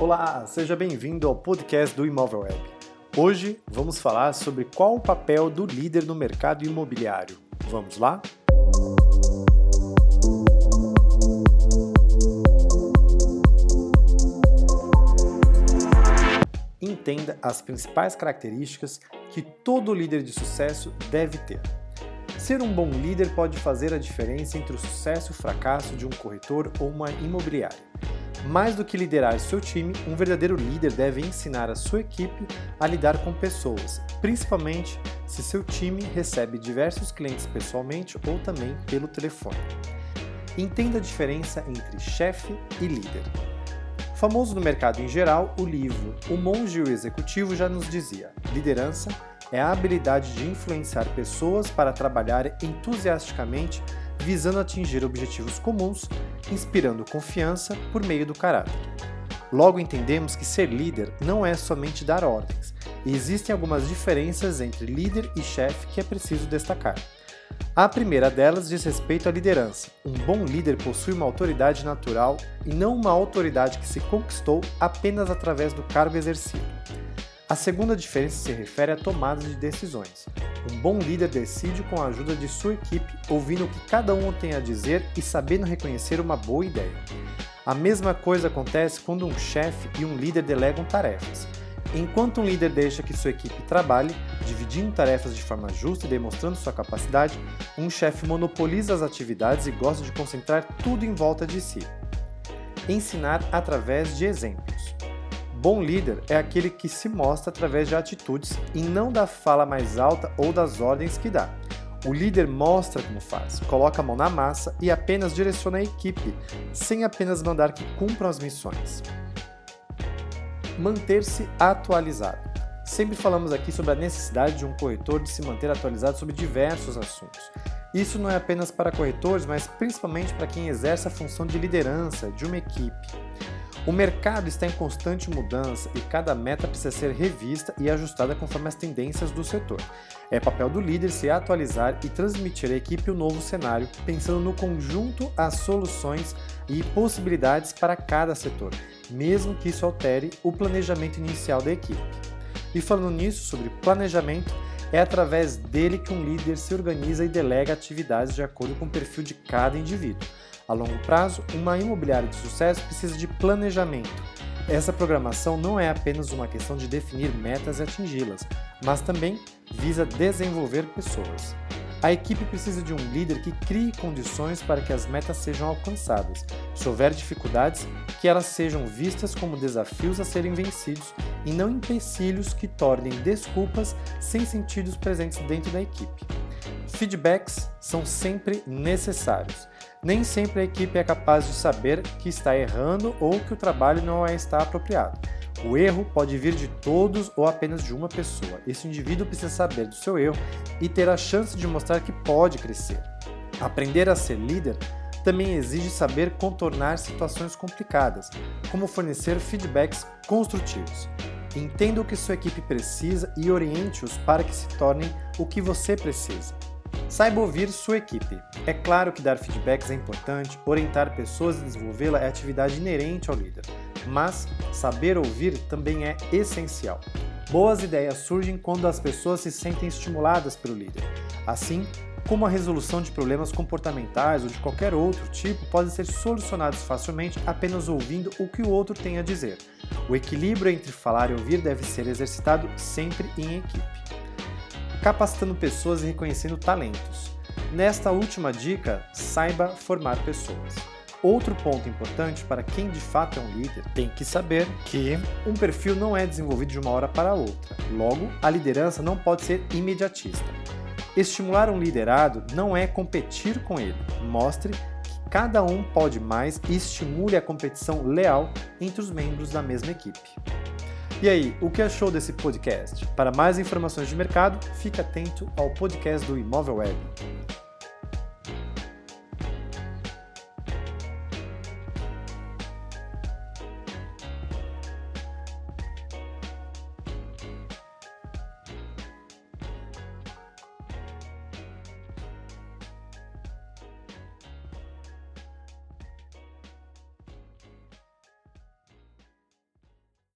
Olá, seja bem-vindo ao podcast do Imóvel Web. Hoje vamos falar sobre qual o papel do líder no mercado imobiliário. Vamos lá? Entenda as principais características que todo líder de sucesso deve ter. Ser um bom líder pode fazer a diferença entre o sucesso e o fracasso de um corretor ou uma imobiliária. Mais do que liderar seu time, um verdadeiro líder deve ensinar a sua equipe a lidar com pessoas, principalmente se seu time recebe diversos clientes pessoalmente ou também pelo telefone. Entenda a diferença entre chefe e líder. Famoso no mercado em geral, o livro O Monge e o Executivo já nos dizia: liderança é a habilidade de influenciar pessoas para trabalhar entusiasticamente visando atingir objetivos comuns, inspirando confiança por meio do caráter. Logo entendemos que ser líder não é somente dar ordens, e existem algumas diferenças entre líder e chefe que é preciso destacar. A primeira delas diz respeito à liderança. Um bom líder possui uma autoridade natural e não uma autoridade que se conquistou apenas através do cargo exercido. A segunda diferença se refere à tomada de decisões. Um bom líder decide com a ajuda de sua equipe, ouvindo o que cada um tem a dizer e sabendo reconhecer uma boa ideia. A mesma coisa acontece quando um chefe e um líder delegam tarefas. Enquanto um líder deixa que sua equipe trabalhe, dividindo tarefas de forma justa e demonstrando sua capacidade, um chefe monopoliza as atividades e gosta de concentrar tudo em volta de si. Ensinar através de exemplos. Bom líder é aquele que se mostra através de atitudes e não da fala mais alta ou das ordens que dá. O líder mostra como faz, coloca a mão na massa e apenas direciona a equipe, sem apenas mandar que cumpram as missões. Manter-se atualizado. Sempre falamos aqui sobre a necessidade de um corretor de se manter atualizado sobre diversos assuntos. Isso não é apenas para corretores, mas principalmente para quem exerce a função de liderança de uma equipe. O mercado está em constante mudança e cada meta precisa ser revista e ajustada conforme as tendências do setor. É papel do líder se atualizar e transmitir à equipe o novo cenário, pensando no conjunto as soluções e possibilidades para cada setor, mesmo que isso altere o planejamento inicial da equipe. E falando nisso, sobre planejamento, é através dele que um líder se organiza e delega atividades de acordo com o perfil de cada indivíduo. A longo prazo, uma imobiliária de sucesso precisa de planejamento. Essa programação não é apenas uma questão de definir metas e atingi-las, mas também visa desenvolver pessoas. A equipe precisa de um líder que crie condições para que as metas sejam alcançadas. Se houver dificuldades, que elas sejam vistas como desafios a serem vencidos e não empecilhos que tornem desculpas sem sentidos presentes dentro da equipe. Feedbacks são sempre necessários. Nem sempre a equipe é capaz de saber que está errando ou que o trabalho não é está apropriado. O erro pode vir de todos ou apenas de uma pessoa. Esse indivíduo precisa saber do seu erro e ter a chance de mostrar que pode crescer. Aprender a ser líder também exige saber contornar situações complicadas, como fornecer feedbacks construtivos. Entenda o que sua equipe precisa e oriente-os para que se tornem o que você precisa. Saiba ouvir sua equipe. É claro que dar feedbacks é importante, orientar pessoas e desenvolvê-la é atividade inerente ao líder, mas saber ouvir também é essencial. Boas ideias surgem quando as pessoas se sentem estimuladas pelo líder. Assim, como a resolução de problemas comportamentais ou de qualquer outro tipo podem ser solucionados facilmente apenas ouvindo o que o outro tem a dizer. O equilíbrio entre falar e ouvir deve ser exercitado sempre em equipe capacitando pessoas e reconhecendo talentos. Nesta última dica, saiba formar pessoas. Outro ponto importante para quem de fato é um líder tem que saber que um perfil não é desenvolvido de uma hora para outra. Logo, a liderança não pode ser imediatista. Estimular um liderado não é competir com ele. Mostre que cada um pode mais e estimule a competição leal entre os membros da mesma equipe. E aí, o que achou desse podcast? Para mais informações de mercado, fique atento ao podcast do Imóvel Web.